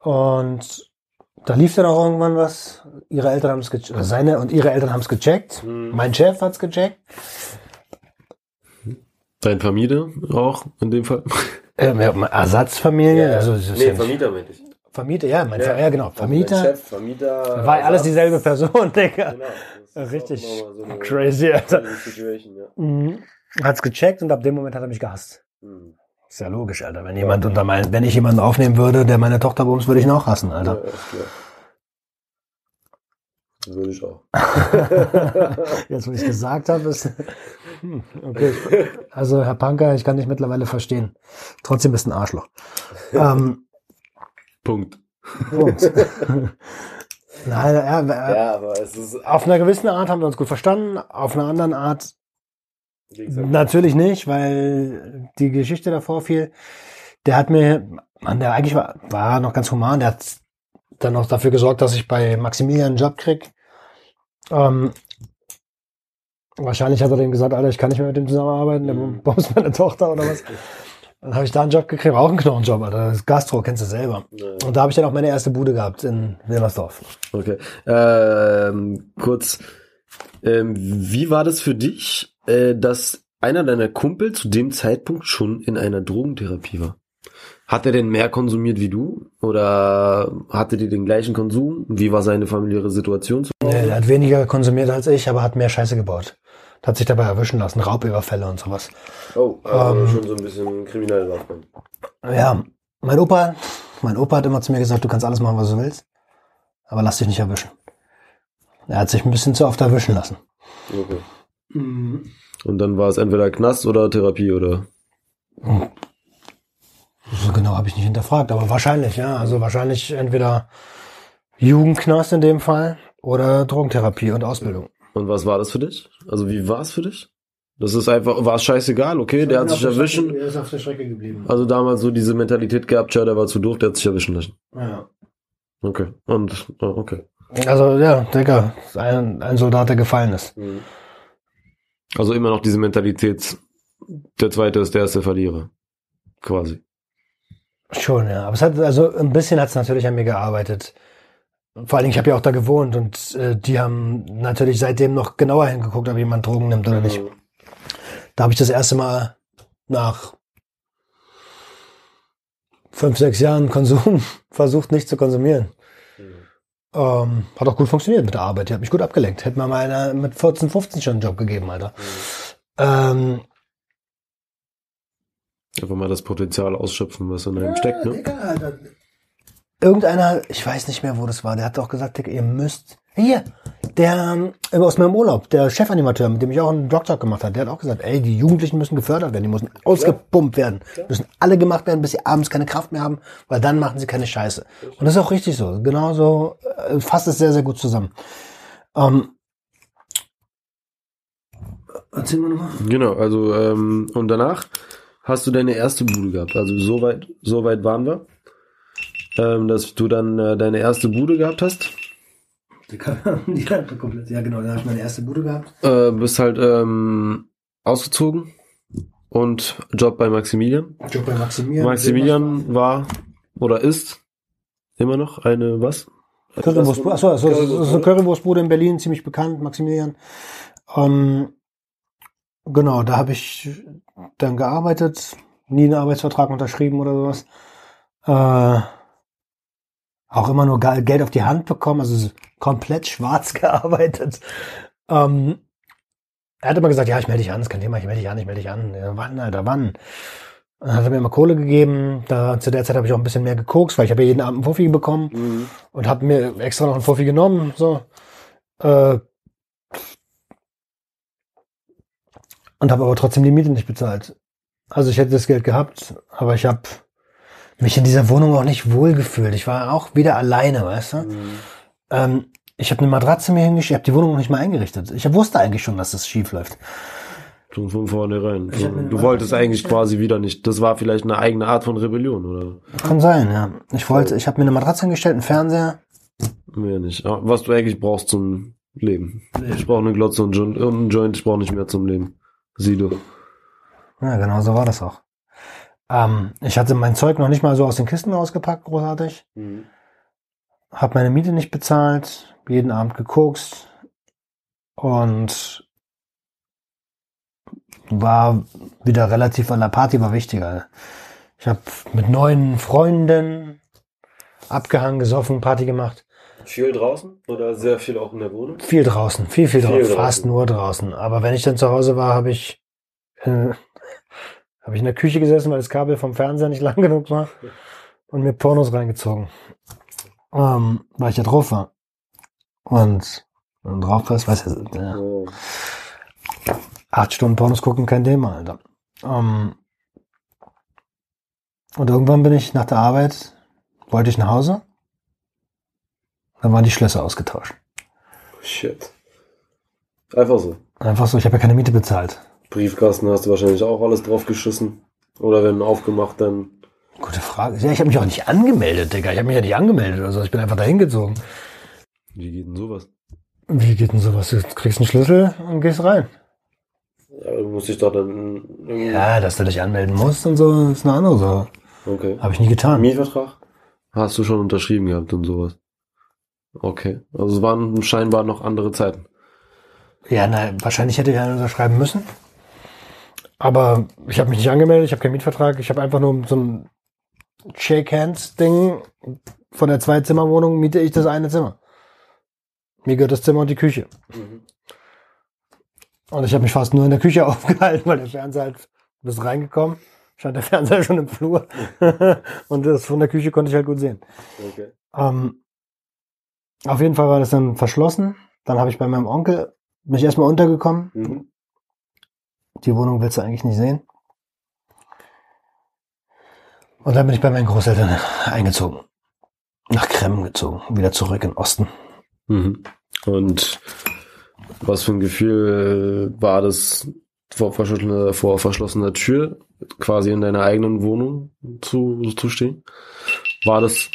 Und da lief dann auch irgendwann was. Ihre Eltern haben es gecheckt. Seine und ihre Eltern haben es gecheckt. Mhm. Mein Chef hat es gecheckt. Deine Familie auch in dem Fall? Ähm, Ersatzfamilie. Ja, also, nee, ja Vermieter meinte ich. Vermieter, ja, mein ja, ja genau. Vermieter. Chef, Vermieter. War alles dieselbe Person, Digga. Genau. Richtig so crazy, Alter. Ja. Mhm. Hat's gecheckt und ab dem Moment hat er mich gehasst. Mhm. Ist ja logisch, Alter. Wenn jemand unter mein, wenn ich jemanden aufnehmen würde, der meine Tochter bums, würde ich ihn auch hassen, Alter. Ja. Würde ich auch. Jetzt, wo ich gesagt habe, ist. Hm, okay. Also, Herr Panker, ich kann dich mittlerweile verstehen. Trotzdem bist du ein Arschloch. Ähm, Punkt. Punkt. Nein, ja, ja, aber es ist. Auf einer gewissen Art haben wir uns gut verstanden, auf einer anderen Art natürlich nicht, weil die Geschichte davor fiel. Der hat mir, man, der eigentlich war, war noch ganz human, der hat dann noch dafür gesorgt, dass ich bei Maximilian einen Job krieg. Ähm, wahrscheinlich hat er dem gesagt, Alter, ich kann nicht mehr mit dem zusammenarbeiten, der mhm. bombst meine Tochter oder was. Dann habe ich da einen Job gekriegt, auch einen Knochenjob, Alter. Das Gastro, kennst du selber. Ja. Und da habe ich dann auch meine erste Bude gehabt in Wilmersdorf. Okay. Ähm, kurz, ähm, wie war das für dich, äh, dass einer deiner Kumpel zu dem Zeitpunkt schon in einer Drogentherapie war? Hat er denn mehr konsumiert wie du? Oder hatte die den gleichen Konsum? Wie war seine familiäre Situation? Nee, er hat weniger konsumiert als ich, aber hat mehr Scheiße gebaut. Hat sich dabei erwischen lassen, Raubüberfälle und sowas. Oh, also ähm, schon so ein bisschen kriminell Laufbahn. Ja, mein Opa, mein Opa hat immer zu mir gesagt, du kannst alles machen, was du willst, aber lass dich nicht erwischen. Er hat sich ein bisschen zu oft erwischen lassen. Okay. Mhm. Und dann war es entweder Knast oder Therapie, oder? So genau habe ich nicht hinterfragt, aber wahrscheinlich, ja. Also wahrscheinlich entweder Jugendknast in dem Fall oder Drogentherapie und Ausbildung. Und was war das für dich? Also wie war es für dich? Das ist einfach, war es scheißegal, okay, der hat sich erwischen. Der ist auf der Strecke geblieben. Also damals so diese Mentalität gehabt, ja, der war zu doof, der hat sich erwischen lassen. Ja. Okay. Und, oh, okay. Also, ja, Digga, ein, ein Soldat, der gefallen ist. Mhm. Also immer noch diese Mentalität, der zweite ist der erste Verlierer. Quasi. Schon, ja. Aber es hat, also ein bisschen hat es natürlich an mir gearbeitet. Vor allen Dingen, ich habe ja auch da gewohnt und äh, die haben natürlich seitdem noch genauer hingeguckt, ob jemand Drogen nimmt oder nicht. Mhm. Da habe ich das erste Mal nach fünf, sechs Jahren Konsum versucht, nicht zu konsumieren. Mhm. Ähm, hat auch gut funktioniert mit der Arbeit. Die hat mich gut abgelenkt. Hätte man mal einer mit 14, 15 schon einen Job gegeben, Alter. Mhm. Ähm, Einfach mal das Potenzial ausschöpfen, was in einem ja, steckt, ne? Digga, Alter. Irgendeiner, ich weiß nicht mehr, wo das war, der hat auch gesagt, ihr müsst. Hier, der äh, aus meinem Urlaub, der Chefanimateur, mit dem ich auch einen Drogtalk gemacht habe, der hat auch gesagt, ey, die Jugendlichen müssen gefördert werden, die müssen ausgepumpt werden, müssen alle gemacht werden, bis sie abends keine Kraft mehr haben, weil dann machen sie keine Scheiße. Und das ist auch richtig so. Genauso äh, fasst es sehr, sehr gut zusammen. Ähm, Erzähl mal nochmal. Genau, also ähm, und danach hast du deine erste Bude gehabt. Also so weit, so weit waren wir, ähm, dass du dann äh, deine erste Bude gehabt hast. ja, genau, da habe ich meine erste Bude gehabt. Äh, bist halt ähm, ausgezogen und Job bei Maximilian. Job bei Maximilian. Maximilian war oder ist immer noch eine was? Currywurstbude, achso, also, Currywurstbude. Currywurstbude in Berlin, ziemlich bekannt, Maximilian. Ähm, genau, da habe ich dann gearbeitet, nie einen Arbeitsvertrag unterschrieben oder sowas. Äh, auch immer nur Geld auf die Hand bekommen, also komplett schwarz gearbeitet. Ähm, er hat immer gesagt, ja, ich melde dich an, ist kein Thema, ich melde dich an, ich melde dich an. Ja, wann, Alter, wann? Dann hat er mir immer Kohle gegeben. Da, zu der Zeit habe ich auch ein bisschen mehr gekokst, weil ich habe ja jeden Abend einen Fuffi bekommen mhm. und habe mir extra noch einen Fuffi genommen. So. Äh, und habe aber trotzdem die Miete nicht bezahlt. Also ich hätte das Geld gehabt, aber ich habe mich in dieser Wohnung auch nicht wohlgefühlt. Ich war auch wieder alleine, weißt du? Mhm. Ähm, ich habe eine Matratze mir hingeschickt, ich habe die Wohnung noch nicht mal eingerichtet. Ich wusste eigentlich schon, dass es schief läuft. Schon von vornherein. Du, du wolltest eigentlich quasi wieder nicht. Das war vielleicht eine eigene Art von Rebellion, oder? Kann sein, ja. Ich wollte, ich habe mir eine Matratze hingestellt, einen Fernseher. Mehr nicht. Was du eigentlich brauchst zum Leben. Ich brauche eine Glotze und einen Joint, ich brauche nicht mehr zum Leben. Sieh du. Ja, genau so war das auch. Ähm, ich hatte mein Zeug noch nicht mal so aus den Kisten rausgepackt, großartig. Mhm. Hab meine Miete nicht bezahlt, jeden Abend gekokst und war wieder relativ an der Party, war wichtiger. Ich habe mit neuen Freunden abgehangen, gesoffen, Party gemacht. Viel draußen oder sehr viel auch in der Wohnung? Viel draußen, viel, viel, viel draußen, fast nur draußen. Aber wenn ich dann zu Hause war, habe ich äh, habe ich in der Küche gesessen, weil das Kabel vom Fernseher nicht lang genug war und mir Pornos reingezogen. Ähm, weil ich ja drauf war. Und wenn du drauf warst, weißt du, ja. Oh. acht Stunden Pornos gucken, kein Thema, Alter. Ähm, und irgendwann bin ich nach der Arbeit, wollte ich nach Hause. Dann waren die Schlösser ausgetauscht. Shit. Einfach so. Einfach so, ich habe ja keine Miete bezahlt. Briefkasten hast du wahrscheinlich auch alles drauf geschissen. Oder wenn aufgemacht, dann. Gute Frage. Ja, ich habe mich auch nicht angemeldet, Digga. Ich habe mich ja nicht angemeldet oder so. Ich bin einfach dahin gezogen. Wie geht denn sowas? Wie geht denn sowas? Du kriegst einen Schlüssel und gehst rein. Ja, du musst dich doch dann. Ja, dass du dich anmelden musst und so, ist eine andere Sache. Okay. Habe ich nie getan. Mietvertrag? Hast du schon unterschrieben gehabt und sowas? Okay. Also es waren scheinbar noch andere Zeiten. Ja, nein, wahrscheinlich hätte ich einen unterschreiben müssen. Aber ich habe mich nicht angemeldet, ich habe keinen Mietvertrag, ich habe einfach nur so ein Shake Hands Ding. Von der Zwei-Zimmer-Wohnung miete ich das eine Zimmer. Mir gehört das Zimmer und die Küche. Mhm. Und ich habe mich fast nur in der Küche aufgehalten, weil der Fernseher halt, du bist reingekommen, stand der Fernseher schon im Flur und das von der Küche konnte ich halt gut sehen. Okay. Ähm, auf jeden Fall war das dann verschlossen. Dann habe ich bei meinem Onkel mich erstmal untergekommen. Mhm. Die Wohnung willst du eigentlich nicht sehen. Und dann bin ich bei meinen Großeltern eingezogen. Nach Kremmen gezogen. Wieder zurück in den Osten. Mhm. Und was für ein Gefühl war das vor verschlossener, vor verschlossener Tür, quasi in deiner eigenen Wohnung zu, zu stehen? War das,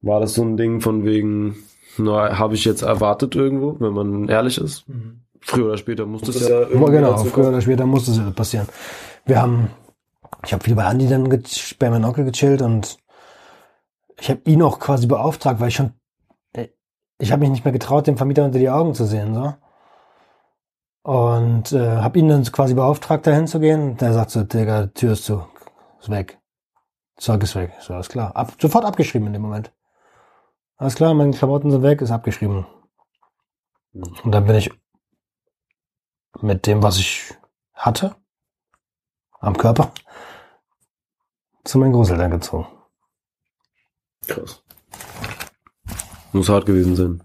war das so ein Ding von wegen, na, habe ich jetzt erwartet irgendwo, wenn man ehrlich ist? Mhm. Früher oder später musste es ja, irgendwie Genau, früher oder später musste es passieren. Wir haben, ich habe viel bei Andi dann bei meinem Onkel gechillt und ich habe ihn auch quasi beauftragt, weil ich schon, ich habe mich nicht mehr getraut, dem Vermieter unter die Augen zu sehen, so. Und äh, habe ihn dann quasi beauftragt, dahin zu gehen. Und der sagt so, Digga, Tür ist zu, ist weg. Zeug ist weg. So, alles klar. Ab, sofort abgeschrieben in dem Moment. Alles klar, meine Klamotten sind weg, ist abgeschrieben. Und dann bin ich mit dem, was ich hatte, am Körper, zu meinen Großeltern gezogen. Krass. Muss hart gewesen sein.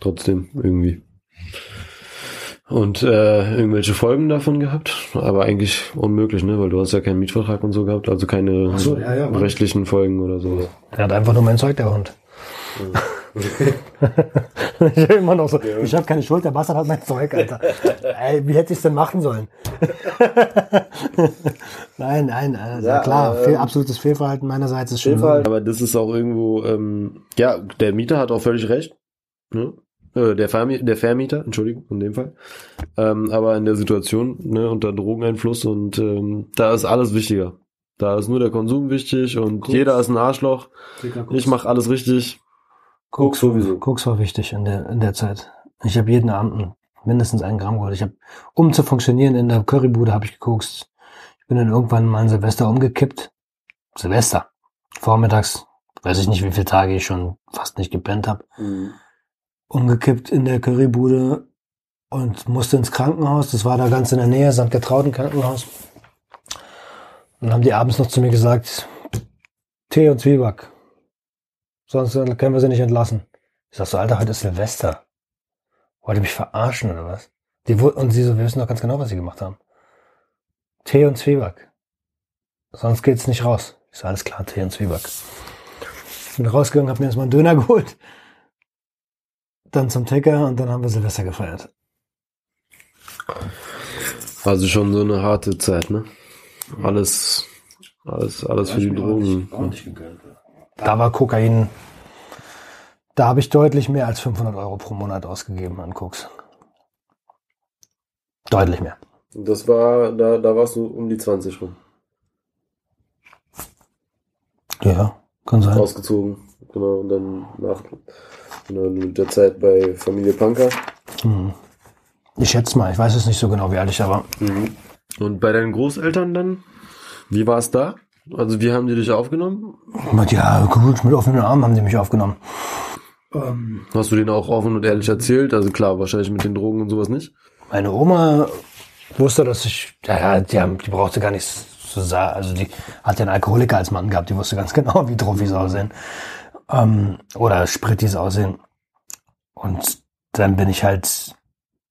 Trotzdem, irgendwie. Und äh, irgendwelche Folgen davon gehabt, aber eigentlich unmöglich, ne? Weil du hast ja keinen Mietvertrag und so gehabt, also keine so, ja, ja, rechtlichen Folgen oder so. Er hat einfach nur mein Zeug, der Hund. Ja. ich immer noch so, ich habe keine Schuld, der Bastard hat mein Zeug, Alter. Ey, wie hätte ich es denn machen sollen? nein, nein, also ja, klar, ähm, absolutes Fehlverhalten meinerseits ist schon. Fehlverhalten, aber das ist auch irgendwo, ähm, ja, der Mieter hat auch völlig recht. Ne? Äh, der, Vermieter, der Vermieter, Entschuldigung, in dem Fall. Ähm, aber in der Situation, ne, unter Drogeneinfluss und ähm, da ist alles wichtiger. Da ist nur der Konsum wichtig und Koks. jeder ist ein Arschloch. Ich mache alles richtig. Koks sowieso. Koks war wichtig in der, in der Zeit. Ich habe jeden Abend mindestens einen Gramm geholt. Ich habe, um zu funktionieren in der Currybude, habe ich gekokst. Ich bin dann irgendwann mal ein Silvester umgekippt. Silvester. Vormittags. Weiß ich nicht, wie viele Tage ich schon fast nicht gepennt habe. Mhm. Umgekippt in der Currybude und musste ins Krankenhaus. Das war da ganz in der Nähe, St. Getrauten Krankenhaus. Und haben die abends noch zu mir gesagt, Tee und Zwieback. Sonst können wir sie nicht entlassen. Ich sag so, Alter, heute ist Silvester. Wollt ihr mich verarschen oder was? Die, und sie so, wir wissen doch ganz genau, was sie gemacht haben. Tee und Zwieback. Sonst geht's nicht raus. Ich sag, alles klar, Tee und Zwieback. Bin rausgegangen, hab mir erstmal einen Döner geholt. Dann zum Ticker und dann haben wir Silvester gefeiert. Also schon so eine harte Zeit, ne? Alles, alles, alles für die Drogen. Ordentlich, ordentlich da war Kokain, da habe ich deutlich mehr als 500 Euro pro Monat ausgegeben an Koks. Deutlich mehr. Das war, da, da warst du um die 20 rum. Ja, kann sein. Ausgezogen, genau, und dann nach genau, mit der Zeit bei Familie Punker. Hm. Ich schätze mal, ich weiß es nicht so genau, wie alt ich da war. Mhm. Und bei deinen Großeltern dann? Wie war es da? Also wie haben die dich aufgenommen? Ja, gut, mit offenen Armen haben die mich aufgenommen. Ähm, Hast du denen auch offen und ehrlich erzählt? Also klar, wahrscheinlich mit den Drogen und sowas nicht? Meine Oma wusste, dass ich, ja, die, haben, die brauchte gar nichts zu sagen. Also die hat ja einen Alkoholiker als Mann gehabt, die wusste ganz genau, wie Trophys aussehen. Ähm, oder Sprittis aussehen. Und dann bin ich halt,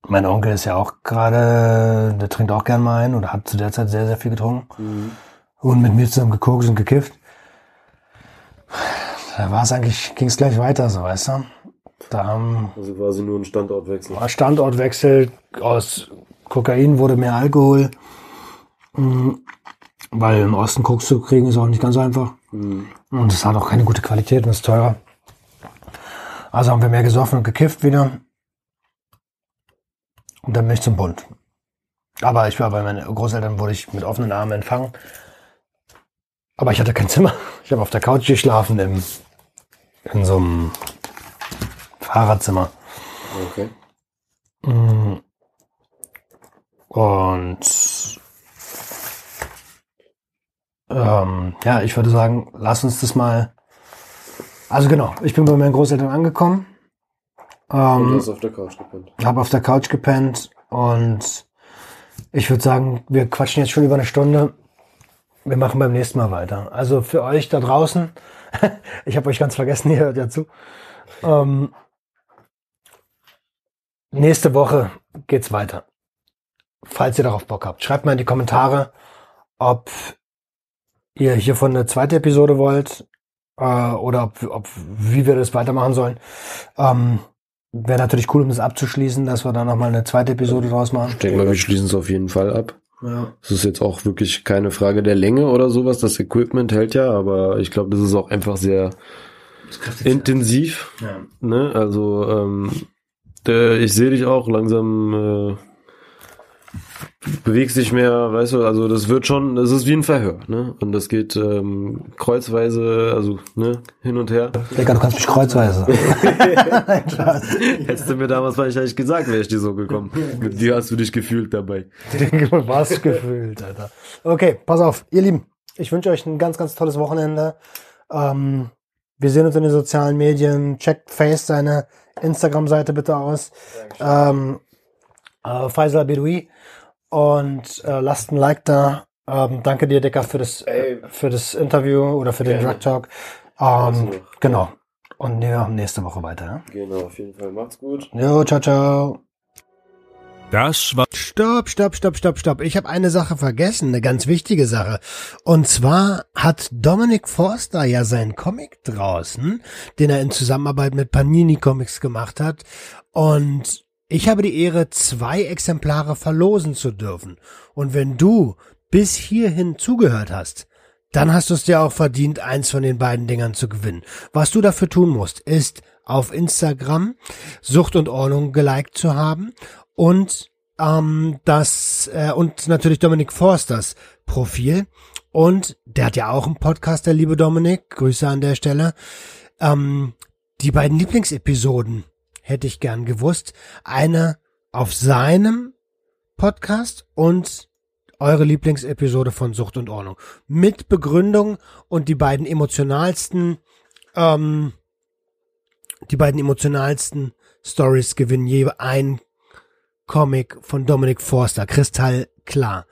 mein Onkel ist ja auch gerade, der trinkt auch gern mal ein oder hat zu der Zeit sehr, sehr viel getrunken. Mhm und mit mir zusammen gekokst und gekifft. Da war es eigentlich, ging es gleich weiter, so weißt du. Da haben, also quasi nur ein Standortwechsel. War Standortwechsel, aus Kokain wurde mehr Alkohol. Mhm. Weil im Osten Koks zu kriegen ist auch nicht ganz einfach. Mhm. Und es hat auch keine gute Qualität und ist teurer. Also haben wir mehr gesoffen und gekifft wieder. Und dann bin ich zum Bund. Aber ich war bei meinen Großeltern wurde ich mit offenen Armen empfangen. Aber ich hatte kein Zimmer. Ich habe auf der Couch geschlafen im, in so einem Fahrradzimmer. Okay. Mm. Und ähm, ja, ich würde sagen, lass uns das mal. Also genau, ich bin bei meinen Großeltern angekommen. Ähm, und hast auf der Couch gepennt. Hab auf der Couch gepennt und ich würde sagen, wir quatschen jetzt schon über eine Stunde. Wir machen beim nächsten Mal weiter. Also für euch da draußen, ich habe euch ganz vergessen, ihr hört ja zu. Ähm, nächste Woche geht's weiter. Falls ihr darauf Bock habt, schreibt mal in die Kommentare, ob ihr hiervon eine zweite Episode wollt äh, oder ob, ob, wie wir das weitermachen sollen. Ähm, Wäre natürlich cool, um das abzuschließen, dass wir da nochmal eine zweite Episode draus machen. Ich denke mal, wir schließen es auf jeden Fall ab. Ja. Es ist jetzt auch wirklich keine Frage der Länge oder sowas. Das Equipment hält ja, aber ich glaube, das ist auch einfach sehr intensiv. Ja. Ne? Also ähm, der, ich sehe dich auch langsam. Äh, bewegst dich mehr, weißt du, also das wird schon, das ist wie ein Verhör, ne? Und das geht ähm, kreuzweise, also ne, hin und her. Digga, du kannst mich kreuzweise. Hättest du mir damals wahrscheinlich gesagt, wäre ich dir so gekommen. Mit dir hast du dich gefühlt dabei. Was gefühlt, Alter. Okay, pass auf, ihr Lieben. Ich wünsche euch ein ganz, ganz tolles Wochenende. Ähm, wir sehen uns in den sozialen Medien. Checkt Face seine Instagram-Seite bitte aus. Ähm, äh, Faisal Bedoui und äh, lasst ein Like da. Ähm, danke dir, Dicker, für das, Ey. für das Interview oder für den Drug Talk. Ähm, genau. Und wir machen nächste Woche weiter. Ja? Genau, auf jeden Fall. Macht's gut. Jo, ciao, ciao. Das war. Stopp, stopp, stopp, stopp, stopp. Ich habe eine Sache vergessen, eine ganz wichtige Sache. Und zwar hat Dominic Forster ja seinen Comic draußen, den er in Zusammenarbeit mit Panini Comics gemacht hat. Und ich habe die Ehre, zwei Exemplare verlosen zu dürfen. Und wenn du bis hierhin zugehört hast, dann hast du es dir auch verdient, eins von den beiden Dingern zu gewinnen. Was du dafür tun musst, ist auf Instagram Sucht und Ordnung geliked zu haben und ähm, das äh, und natürlich Dominik Forsters Profil und der hat ja auch einen Podcast, der liebe Dominik. Grüße an der Stelle. Ähm, die beiden Lieblingsepisoden hätte ich gern gewusst. Eine auf seinem Podcast und eure Lieblingsepisode von Sucht und Ordnung. Mit Begründung und die beiden emotionalsten, ähm, die beiden emotionalsten Stories gewinnen je ein Comic von Dominic Forster. Kristall klar.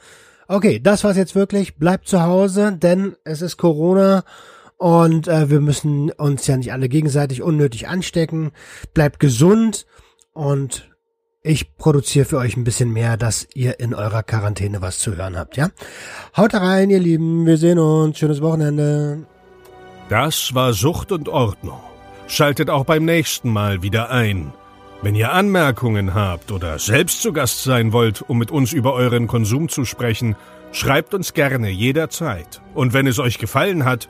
Okay, das war's jetzt wirklich. Bleibt zu Hause, denn es ist Corona und äh, wir müssen uns ja nicht alle gegenseitig unnötig anstecken. Bleibt gesund und ich produziere für euch ein bisschen mehr, dass ihr in eurer Quarantäne was zu hören habt, ja? Haut rein, ihr Lieben. Wir sehen uns. Schönes Wochenende. Das war Sucht und Ordnung. Schaltet auch beim nächsten Mal wieder ein. Wenn ihr Anmerkungen habt oder selbst zu Gast sein wollt, um mit uns über euren Konsum zu sprechen, schreibt uns gerne jederzeit. Und wenn es euch gefallen hat,